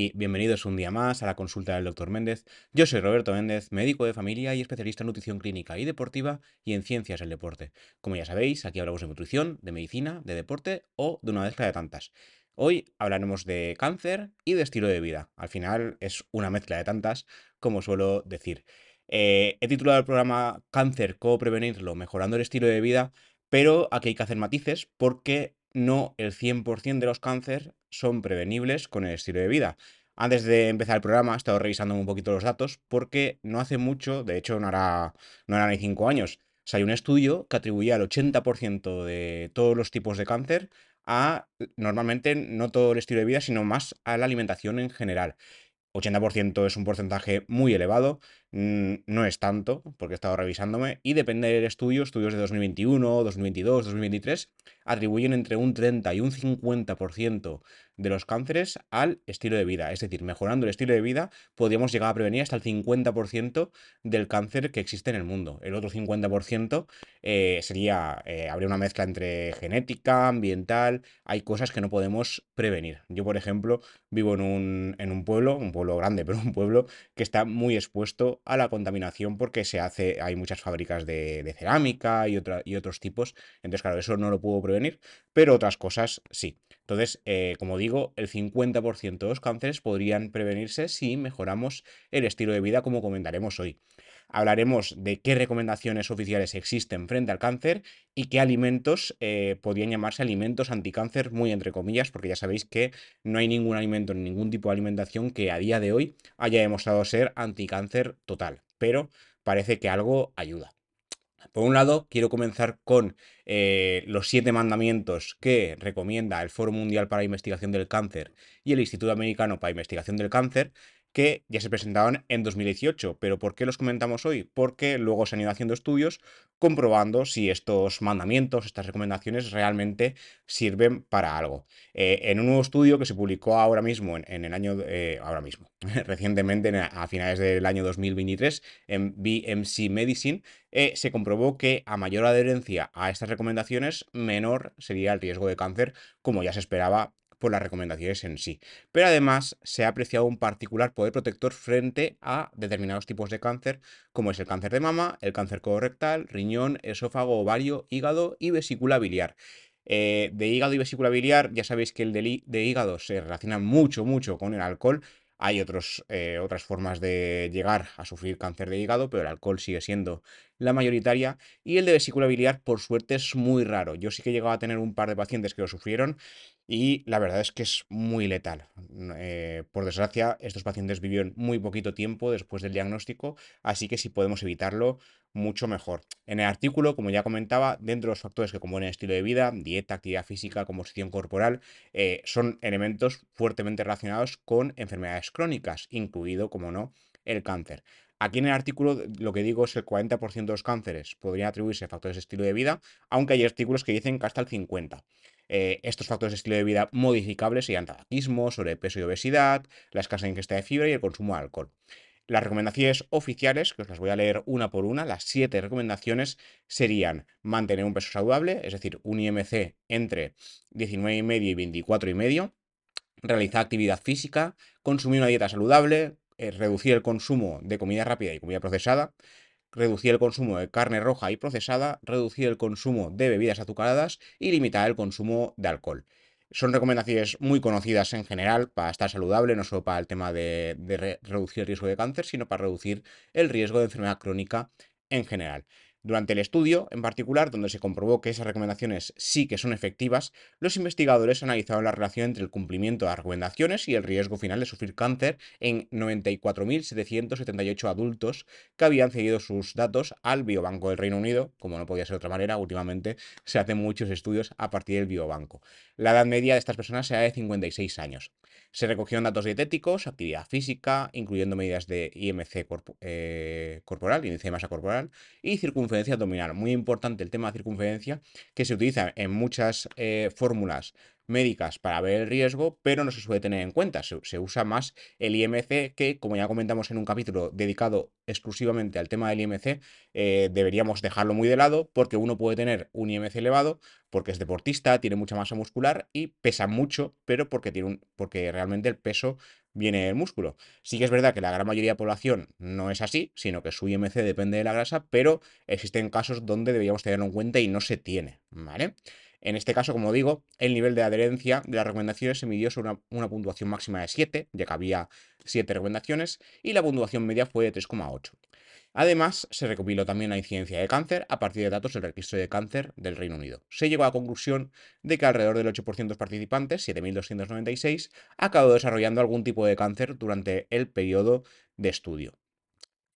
y bienvenidos un día más a la consulta del Dr. Méndez. Yo soy Roberto Méndez, médico de familia y especialista en nutrición clínica y deportiva y en ciencias del deporte. Como ya sabéis, aquí hablamos de nutrición, de medicina, de deporte o de una mezcla de tantas. Hoy hablaremos de cáncer y de estilo de vida. Al final es una mezcla de tantas, como suelo decir. Eh, he titulado el programa Cáncer, cómo prevenirlo, mejorando el estilo de vida, pero aquí hay que hacer matices porque no el 100% de los cánceres son prevenibles con el estilo de vida. Antes de empezar el programa he estado revisando un poquito los datos porque no hace mucho, de hecho no hará, no ni 5 años, hay un estudio que atribuía el 80% de todos los tipos de cáncer a normalmente no todo el estilo de vida, sino más a la alimentación en general. 80% es un porcentaje muy elevado, no es tanto, porque he estado revisándome, y depende del estudio, estudios de 2021, 2022, 2023, atribuyen entre un 30 y un 50% de los cánceres al estilo de vida. Es decir, mejorando el estilo de vida, podríamos llegar a prevenir hasta el 50% del cáncer que existe en el mundo. El otro 50% eh, sería, eh, habría una mezcla entre genética, ambiental, hay cosas que no podemos prevenir. Yo, por ejemplo, vivo en un, en un pueblo, un pueblo grande, pero un pueblo que está muy expuesto a la contaminación porque se hace, hay muchas fábricas de, cerámica y, y otros tipos. Entonces, claro, eso no lo puedo prevenir, pero otras cosas sí. Entonces, eh, como digo, el 50% de los cánceres podrían prevenirse si mejoramos el estilo de vida, como comentaremos hoy. Hablaremos de qué recomendaciones oficiales existen frente al cáncer y qué alimentos eh, podrían llamarse alimentos anticáncer, muy entre comillas, porque ya sabéis que no hay ningún alimento, ningún tipo de alimentación que a día de hoy haya demostrado ser anticáncer total, pero parece que algo ayuda. Por un lado, quiero comenzar con eh, los siete mandamientos que recomienda el Foro Mundial para la Investigación del Cáncer y el Instituto Americano para la Investigación del Cáncer, que ya se presentaban en 2018. Pero ¿por qué los comentamos hoy? Porque luego se han ido haciendo estudios comprobando si estos mandamientos, estas recomendaciones realmente sirven para algo. Eh, en un nuevo estudio que se publicó ahora mismo, en, el año, eh, ahora mismo, recientemente a finales del año 2023, en BMC Medicine, eh, se comprobó que a mayor adherencia a estas recomendaciones, menor sería el riesgo de cáncer, como ya se esperaba por las recomendaciones en sí. Pero además se ha apreciado un particular poder protector frente a determinados tipos de cáncer, como es el cáncer de mama, el cáncer colorectal, riñón, esófago, ovario, hígado y vesícula biliar. Eh, de hígado y vesícula biliar, ya sabéis que el de, hígado se relaciona mucho, mucho con el alcohol. Hay otros, eh, otras formas de llegar a sufrir cáncer de hígado, pero el alcohol sigue siendo la mayoritaria. Y el de vesícula biliar, por suerte, es muy raro. Yo sí que he llegado a tener un par de pacientes que lo sufrieron y la verdad es que es muy letal. Eh, por desgracia, estos pacientes vivieron muy poquito tiempo después del diagnóstico, así que si podemos evitarlo, mucho mejor. En el artículo, como ya comentaba, dentro de los factores que componen el estilo de vida, dieta, actividad física, composición corporal, eh, son elementos fuertemente relacionados con enfermedades crónicas, incluido, como no, el cáncer. Aquí en el artículo lo que digo es que el 40% de los cánceres podrían atribuirse a factores de estilo de vida, aunque hay artículos que dicen que hasta el 50%. Eh, estos factores de estilo de vida modificables serían tabaquismo, sobrepeso y obesidad, la escasa ingesta de fibra y el consumo de alcohol. Las recomendaciones oficiales, que os las voy a leer una por una, las siete recomendaciones serían mantener un peso saludable, es decir, un IMC entre 19,5 y 24,5, realizar actividad física, consumir una dieta saludable, eh, reducir el consumo de comida rápida y comida procesada, reducir el consumo de carne roja y procesada, reducir el consumo de bebidas azucaradas y limitar el consumo de alcohol. Son recomendaciones muy conocidas en general para estar saludable, no solo para el tema de, de reducir el riesgo de cáncer, sino para reducir el riesgo de enfermedad crónica en general. Durante el estudio, en particular, donde se comprobó que esas recomendaciones sí que son efectivas, los investigadores analizaron la relación entre el cumplimiento de las recomendaciones y el riesgo final de sufrir cáncer en 94.778 adultos que habían cedido sus datos al Biobanco del Reino Unido. Como no podía ser de otra manera, últimamente se hacen muchos estudios a partir del Biobanco. La edad media de estas personas era de 56 años. Se recogieron datos dietéticos, actividad física, incluyendo medidas de IMC eh, corporal, índice de masa corporal, y circunferencia abdominal. Muy importante el tema de circunferencia, que se utiliza en muchas eh, fórmulas médicas para ver el riesgo, pero no se suele tener en cuenta. Se, usa más el IMC, que como ya comentamos en un capítulo dedicado exclusivamente al tema del IMC, eh, deberíamos dejarlo muy de lado porque uno puede tener un IMC elevado porque es deportista, tiene mucha masa muscular y pesa mucho, pero porque, tiene un, porque realmente el peso viene el músculo. Sí que es verdad que la gran mayoría de población no es así, sino que su IMC depende de la grasa, pero existen casos donde deberíamos tenerlo en cuenta y no se tiene. En este caso, como digo, el nivel de adherencia de las recomendaciones se midió sobre una, una puntuación máxima de 7, ya que había 7 recomendaciones, y la puntuación media fue de 3,8. Además, se recopiló también la incidencia de cáncer a partir de datos del registro de cáncer del Reino Unido. Se llegó a la conclusión de que alrededor del 8% de los participantes, 7.296, acabó desarrollando algún tipo de cáncer durante el periodo de estudio.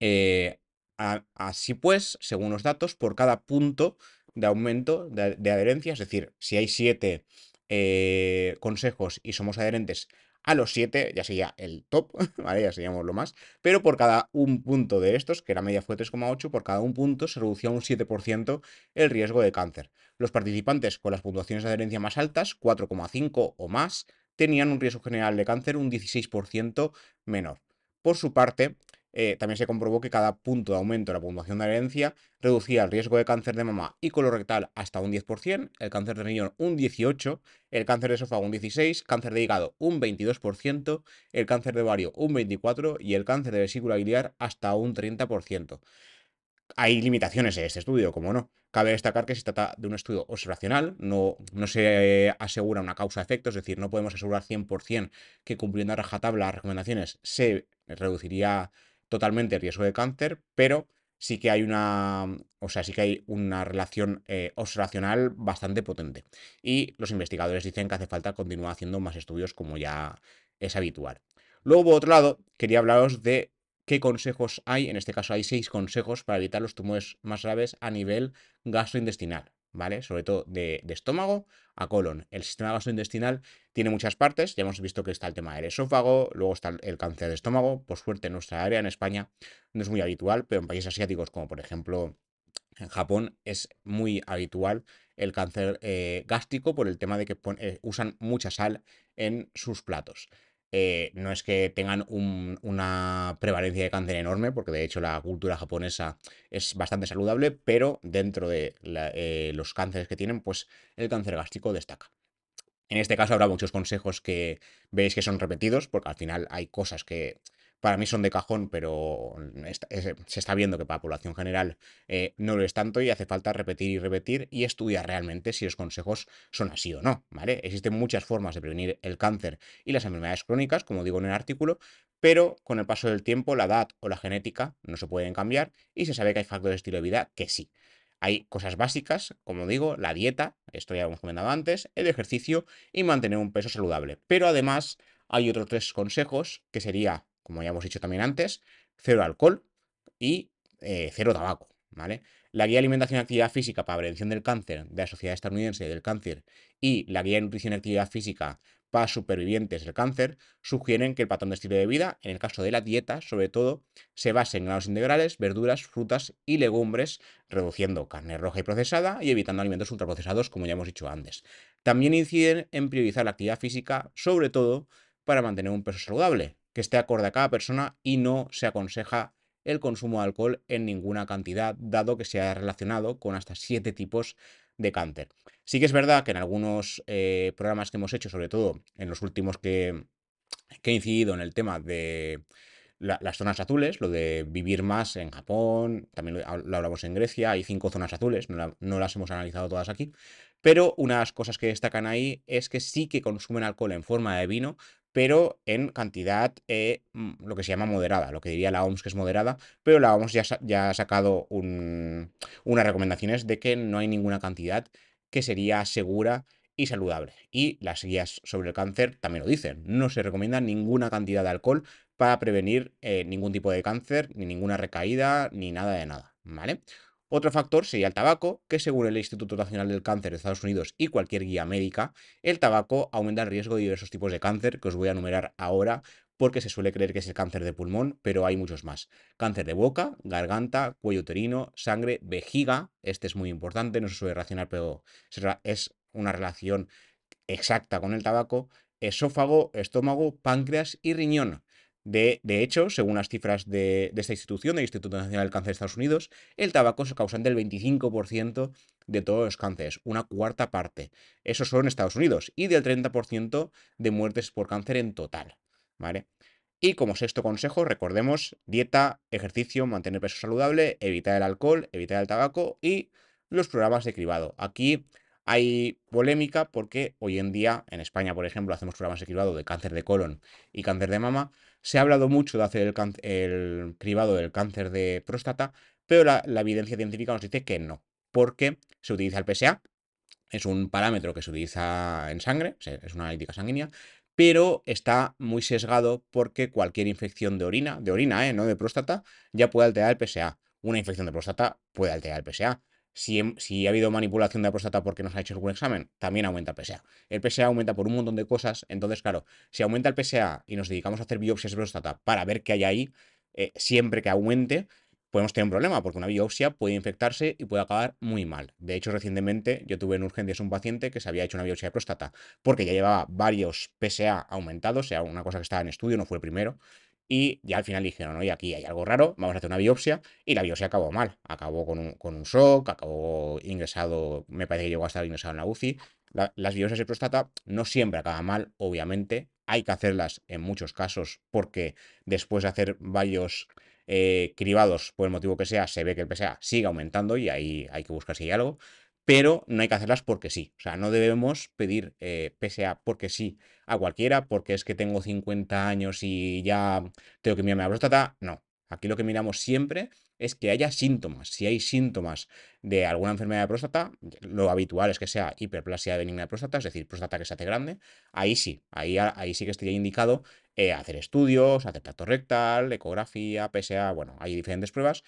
Eh, así pues, según los datos, por cada punto de aumento de, adherencia, es decir, si hay 7 eh, consejos y somos adherentes a los 7 ya sería el top, ¿vale? Ya seríamos lo más. Pero por cada un punto de estos, que la media fue 3,8, por cada un punto se reducía un 7% el riesgo de cáncer. Los participantes con las puntuaciones de adherencia más altas, 4,5 o más, tenían un riesgo general de cáncer un 16% menor. Por su parte, eh, también se comprobó que cada punto de aumento de la puntuación de adherencia reducía el riesgo de cáncer de mama y colorectal hasta un 10%, el cáncer de riñón un 18%, el cáncer de esófago un 16%, cáncer de hígado un 22%, el cáncer de ovario un 24% y el cáncer de vesícula biliar hasta un 30%. Hay limitaciones en este estudio, como no. Cabe destacar que se trata de un estudio observacional, no, no se asegura una causa-efecto, es decir, no podemos asegurar 100% que cumpliendo a rajatabla las recomendaciones se reduciría totalmente riesgo de cáncer, pero sí que hay una, o sea, sí que hay una relación eh, observacional bastante potente. Y los investigadores dicen que hace falta continuar haciendo más estudios como ya es habitual. Luego, por otro lado, quería hablaros de qué consejos hay. En este caso hay seis consejos para evitar los tumores más graves a nivel gastrointestinal. ¿Vale? Sobre todo de, estómago a colon. El sistema gastrointestinal tiene muchas partes, ya hemos visto que está el tema del esófago, luego está el cáncer de estómago, por suerte en nuestra área, en España, no es muy habitual, pero en países asiáticos como por ejemplo en Japón es muy habitual el cáncer eh, gástrico por el tema de que eh, usan mucha sal en sus platos. Eh, no es que tengan una prevalencia de cáncer enorme, porque de hecho la cultura japonesa es bastante saludable, pero dentro de eh, los cánceres que tienen, pues el cáncer gástrico destaca. En este caso habrá muchos consejos que veis que son repetidos, porque al final hay cosas que para mí son de cajón, pero se está viendo que para la población general eh, no lo es tanto y hace falta repetir y repetir y estudiar realmente si los consejos son así o no, ¿vale? Existen muchas formas de prevenir el cáncer y las enfermedades crónicas, como digo en el artículo, pero con el paso del tiempo la edad o la genética no se pueden cambiar y se sabe que hay factores de estilo de vida que sí. Hay cosas básicas, como digo, la dieta, esto ya lo hemos comentado antes, el ejercicio y mantener un peso saludable. Pero además hay otros tres consejos que sería como ya hemos dicho también antes, cero alcohol y eh, cero tabaco, ¿vale? La guía de alimentación y actividad física para prevención del cáncer de la Sociedad Estadounidense del Cáncer y la guía de nutrición y actividad física para supervivientes del cáncer sugieren que el patrón de estilo de vida, en el caso de la dieta, sobre todo, se base en granos integrales, verduras, frutas y legumbres, reduciendo carne roja y procesada y evitando alimentos ultraprocesados, como ya hemos dicho antes. También inciden en priorizar la actividad física, sobre todo para mantener un peso saludable, que esté acorde a cada persona y no se aconseja el consumo de alcohol en ninguna cantidad, dado que se ha relacionado con hasta siete tipos de cáncer. Sí que es verdad que en algunos eh, programas que hemos hecho, sobre todo en los últimos que, he incidido en el tema de las zonas azules, lo de vivir más en Japón, también lo, hablamos en Grecia, hay cinco zonas azules, no, no, las hemos analizado todas aquí, pero una de las cosas que destacan ahí es que sí que consumen alcohol en forma de vino, pero en cantidad eh, mm, lo que se llama moderada, lo que diría la OMS que es moderada, pero la OMS ya, ya ha sacado unas recomendaciones de que no hay ninguna cantidad que sería segura y saludable. Y las guías sobre el cáncer también lo dicen, no se recomienda ninguna cantidad de alcohol para prevenir eh, ningún tipo de cáncer, ni ninguna recaída, ni nada de nada, ¿vale? Otro factor sería el tabaco, que según el Instituto Nacional del Cáncer de Estados Unidos y cualquier guía médica, el tabaco aumenta el riesgo de diversos tipos de cáncer, que os voy a enumerar ahora porque se suele creer que es el cáncer de pulmón, pero hay muchos más. Cáncer de boca, garganta, cuello uterino, sangre, vejiga, este es muy importante, no se suele relacionar, pero es una relación exacta con el tabaco, esófago, estómago, páncreas y riñón. De, hecho, según las cifras de, esta institución, del Instituto Nacional del Cáncer de Estados Unidos, el tabaco es causante del 25% de todos los cánceres, una cuarta parte. Eso solo en Estados Unidos, y del 30% de muertes por cáncer en total. ¿vale? Y como sexto consejo, recordemos dieta, ejercicio, mantener peso saludable, evitar el alcohol, evitar el tabaco y los programas de cribado. Aquí hay polémica porque hoy en día en España, por ejemplo, hacemos programas de cribado de cáncer de colon y cáncer de mama. Se ha hablado mucho de hacer el, cribado del cáncer de próstata, pero la, la evidencia científica nos dice que no, porque se utiliza el PSA, es un parámetro que se utiliza en sangre, es una analítica sanguínea, pero está muy sesgado porque cualquier infección de orina, de orina, ¿eh? no de próstata, ya puede alterar el PSA. Una infección de próstata puede alterar el PSA. Si, ha habido manipulación de la próstata porque no se ha hecho algún examen, también aumenta el PSA. El PSA aumenta por un montón de cosas, entonces, claro, si aumenta el PSA y nos dedicamos a hacer biopsias de próstata para ver qué hay ahí, eh, siempre que aumente, podemos tener un problema, porque una biopsia puede infectarse y puede acabar muy mal. De hecho, recientemente yo tuve en urgencias un paciente que se había hecho una biopsia de próstata porque ya llevaba varios PSA aumentados, o sea, una cosa que estaba en estudio, no fue el primero. Y ya al final dijeron, oye, aquí hay algo raro, vamos a hacer una biopsia. Y la biopsia acabó mal. Acabó con un, con un shock, acabó ingresado, me parece que llegó a estar ingresado en la UCI. las biopsias de próstata no siempre acaban mal, obviamente. Hay que hacerlas en muchos casos porque después de hacer varios eh, cribados, por el motivo que sea, se ve que el PSA sigue aumentando y ahí hay que buscar si hay algo, pero no hay que hacerlas porque sí. O sea, no debemos pedir eh, PSA porque sí a cualquiera, porque es que tengo 50 años y ya tengo que mirarme la próstata. No. Aquí lo que miramos siempre es que haya síntomas. Si hay síntomas de alguna enfermedad de próstata, lo habitual es que sea hiperplasia benigna de próstata, es decir, próstata que se hace grande, ahí sí, ahí, ahí sí que estaría indicado eh, hacer estudios, hacer tacto rectal, ecografía, PSA, bueno, hay diferentes pruebas,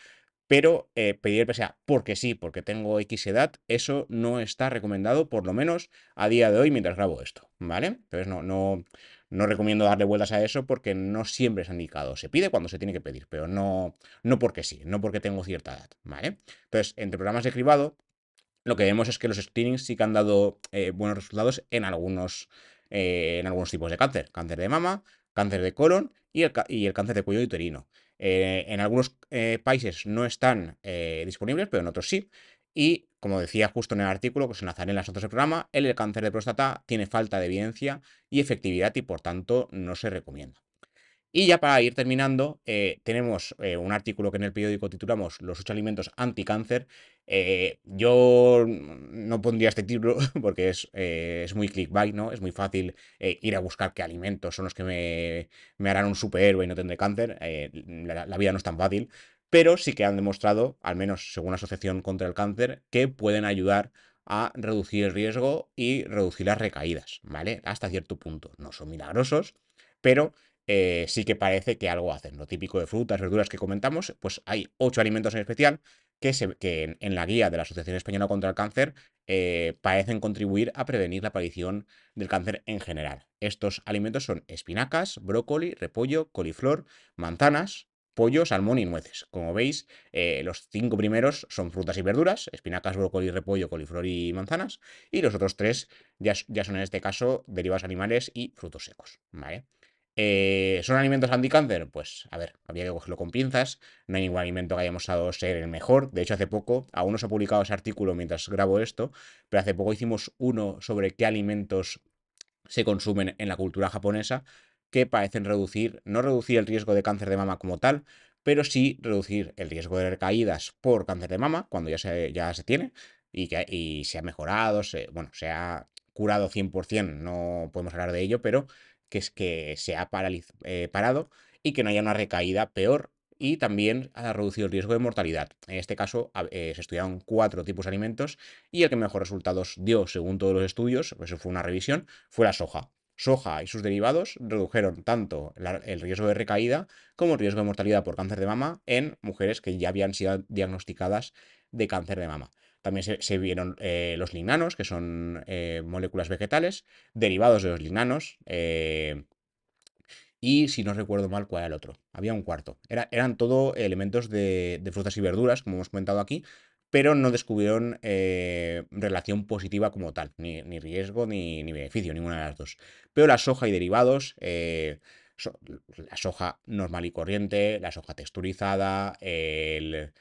pero eh, pedir el PSA porque sí, porque tengo X edad, eso no está recomendado, por lo menos a día de hoy mientras grabo esto, ¿vale? Entonces no, no, no recomiendo darle vueltas a eso porque no siempre es indicado. Se pide cuando se tiene que pedir, pero no, no porque sí, no porque tengo cierta edad, ¿vale? Entonces, entre programas de cribado, lo que vemos es que los screenings sí que han dado eh, buenos resultados en algunos, eh, en algunos tipos de cáncer. Cáncer de mama, cáncer de colon y el, cáncer de cuello uterino. Eh, en algunos eh, países no están eh, disponibles, pero en otros sí. Y como decía justo en el artículo que se enlazaré en las notas del programa, el cáncer de próstata tiene falta de evidencia y efectividad y por tanto no se recomienda. Y ya para ir terminando, eh, tenemos eh, un artículo que en el periódico titulamos Los ocho alimentos anticáncer. Eh, yo no pondría este título porque es, es muy clickbait, ¿no? Es muy fácil ir a buscar qué alimentos son los que me, me harán un superhéroe y no tendré cáncer. La, vida no es tan fácil, pero sí que han demostrado, al menos según la Asociación contra el Cáncer, que pueden ayudar a reducir el riesgo y reducir las recaídas, ¿vale? Hasta cierto punto. No son milagrosos, pero eh, sí que parece que algo hacen. Lo típico de frutas, verduras que comentamos, pues hay ocho alimentos en especial que, en, la guía de la Asociación Española contra el Cáncer eh, parecen contribuir a prevenir la aparición del cáncer en general. Estos alimentos son espinacas, brócoli, repollo, coliflor, manzanas, pollo, salmón y nueces. Como veis, eh, los cinco primeros son frutas y verduras, espinacas, brócoli, repollo, coliflor y manzanas, y los otros tres ya, ya son en este caso derivados animales y frutos secos. ¿vale? Eh, ¿Son alimentos anticáncer? Pues, a ver, habría que cogerlo con pinzas. No hay ningún alimento que hayamos dado ser el mejor. De hecho, hace poco, aún no se ha publicado ese artículo mientras grabo esto, pero hace poco hicimos uno sobre qué alimentos se consumen en la cultura japonesa que parecen reducir, no reducir el riesgo de cáncer de mama como tal, pero sí reducir el riesgo de recaídas por cáncer de mama cuando ya se, ya se tiene y, que, y se ha mejorado, se, bueno, se ha curado 100%, no podemos hablar de ello, pero que es que se ha eh, parado y que no haya una recaída peor y también ha reducido el riesgo de mortalidad. En este caso eh, se estudiaron cuatro tipos de alimentos y el que mejor resultados dio, según todos los estudios, pues eso fue una revisión, fue la soja. Soja y sus derivados redujeron tanto el riesgo de recaída como el riesgo de mortalidad por cáncer de mama en mujeres que ya habían sido diagnosticadas de cáncer de mama. También se, vieron eh, los lignanos, que son eh, moléculas vegetales, derivados de los lignanos. Eh, y si no recuerdo mal, ¿cuál era el otro? Había un cuarto. eran todo elementos de, frutas y verduras, como hemos comentado aquí, pero no descubrieron relación positiva como tal, ni, riesgo ni, ni, beneficio, ninguna de las dos. Pero la soja y derivados, la soja normal y corriente, la soja texturizada, el,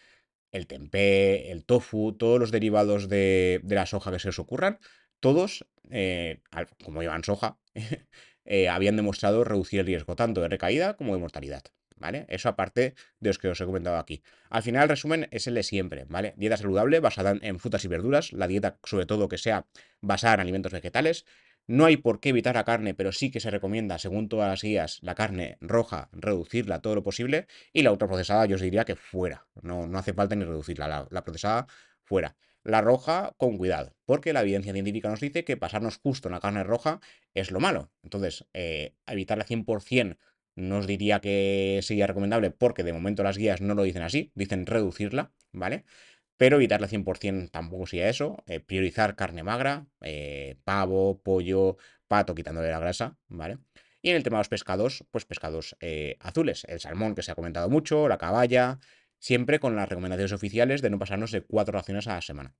el tempeh, el tofu, todos los derivados de, la soja que se os ocurran, todos, eh, como llevan soja, eh, habían demostrado reducir el riesgo tanto de recaída como de mortalidad. ¿Vale? Eso aparte de los que os he comentado aquí. Al final, el resumen es el de siempre, ¿vale? Dieta saludable basada en frutas y verduras, la dieta sobre todo que sea basada en alimentos vegetales, no hay por qué evitar la carne, pero sí que se recomienda, según todas las guías, la carne roja, reducirla todo lo posible. Y la ultraprocesada, yo os diría que fuera. No, no hace falta ni reducirla. La, procesada, fuera. La roja, con cuidado, porque la evidencia científica nos dice que pasarnos justo en la carne roja es lo malo. Entonces, eh, evitarla 100% no os diría que sería recomendable, porque de momento las guías no lo dicen así, dicen reducirla, ¿vale? Pero evitarla 100% tampoco sería eso. Eh, priorizar carne magra, eh, pavo, pollo, pato, quitándole la grasa, ¿vale? Y en el tema de los pescados, pues pescados eh, azules, el salmón que se ha comentado mucho, la caballa, siempre con las recomendaciones oficiales de no pasarnos de cuatro raciones a la semana.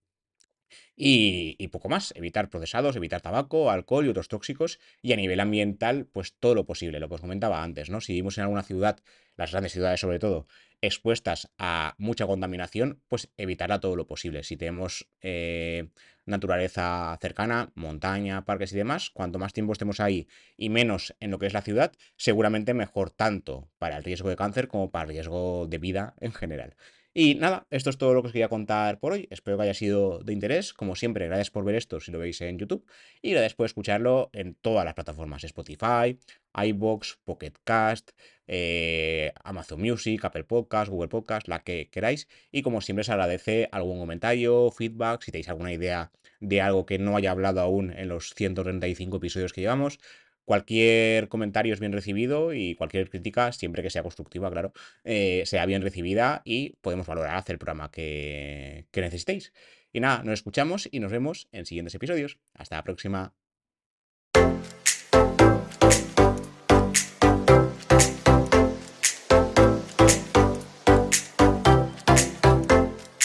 Y, poco más, evitar procesados, evitar tabaco, alcohol y otros tóxicos. Y a nivel ambiental, pues todo lo posible, lo que os comentaba antes, ¿no? Si vivimos en alguna ciudad, las grandes ciudades sobre todo, expuestas a mucha contaminación, pues evitarla todo lo posible. Si tenemos eh, naturaleza cercana, montaña, parques y demás, cuanto más tiempo estemos ahí y menos en lo que es la ciudad, seguramente mejor tanto para el riesgo de cáncer como para el riesgo de vida en general. Y nada, esto es todo lo que os quería contar por hoy. Espero que haya sido de interés. Como siempre, gracias por ver esto si lo veis en YouTube. Y gracias por escucharlo en todas las plataformas: Spotify, iBox, Pocket Cast, eh, Amazon Music, Apple Podcast, Google Podcast, la que queráis. Y como siempre, os agradece algún comentario, feedback, si tenéis alguna idea de algo que no haya hablado aún en los 135 episodios que llevamos. Cualquier comentario es bien recibido y cualquier crítica, siempre que sea constructiva, claro, eh, sea bien recibida y podemos valorar hacer el programa que, que necesitéis. Y nada, nos escuchamos y nos vemos en siguientes episodios. Hasta la próxima.